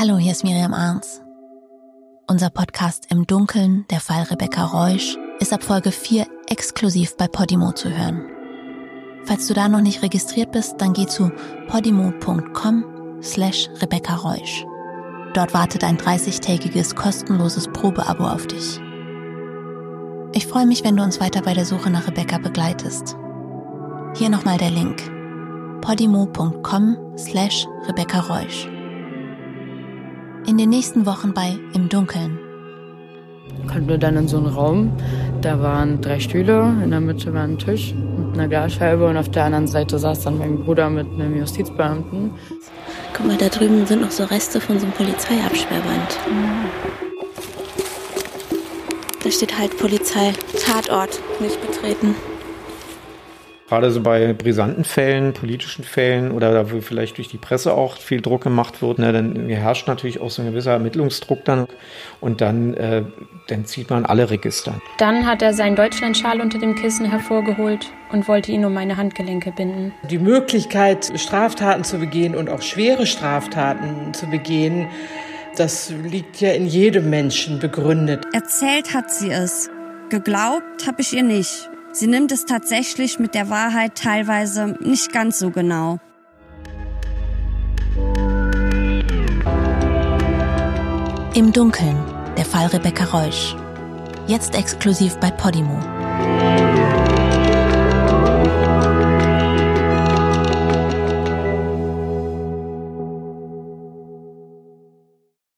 Hallo, hier ist Miriam Arns. Unser Podcast Im Dunkeln, der Fall Rebecca Reusch, ist ab Folge 4 exklusiv bei Podimo zu hören. Falls du da noch nicht registriert bist, dann geh zu podimo.com slash Rebecca Reusch. Dort wartet ein 30-tägiges kostenloses Probeabo auf dich. Ich freue mich, wenn du uns weiter bei der Suche nach Rebecca begleitest. Hier nochmal der Link podimo.com slash Rebecca Reusch. In den nächsten Wochen bei Im Dunkeln. Kommen wir dann in so einen Raum, da waren drei Stühle, in der Mitte war ein Tisch mit einer Glasscheibe und auf der anderen Seite saß dann mein Bruder mit einem Justizbeamten. Guck mal, da drüben sind noch so Reste von so einem Polizeiabsperrband. Da steht halt Polizei, Tatort, nicht betreten. Gerade so bei brisanten Fällen, politischen Fällen oder da wo vielleicht durch die Presse auch viel Druck gemacht wird, ne, dann herrscht natürlich auch so ein gewisser Ermittlungsdruck dann und dann, äh, dann zieht man alle Register. Dann hat er seinen Deutschlandschal unter dem Kissen hervorgeholt und wollte ihn um meine Handgelenke binden. Die Möglichkeit, Straftaten zu begehen und auch schwere Straftaten zu begehen, das liegt ja in jedem Menschen begründet. Erzählt hat sie es. Geglaubt habe ich ihr nicht. Sie nimmt es tatsächlich mit der Wahrheit teilweise nicht ganz so genau. Im Dunkeln, der Fall Rebecca Reusch. Jetzt exklusiv bei Podimo.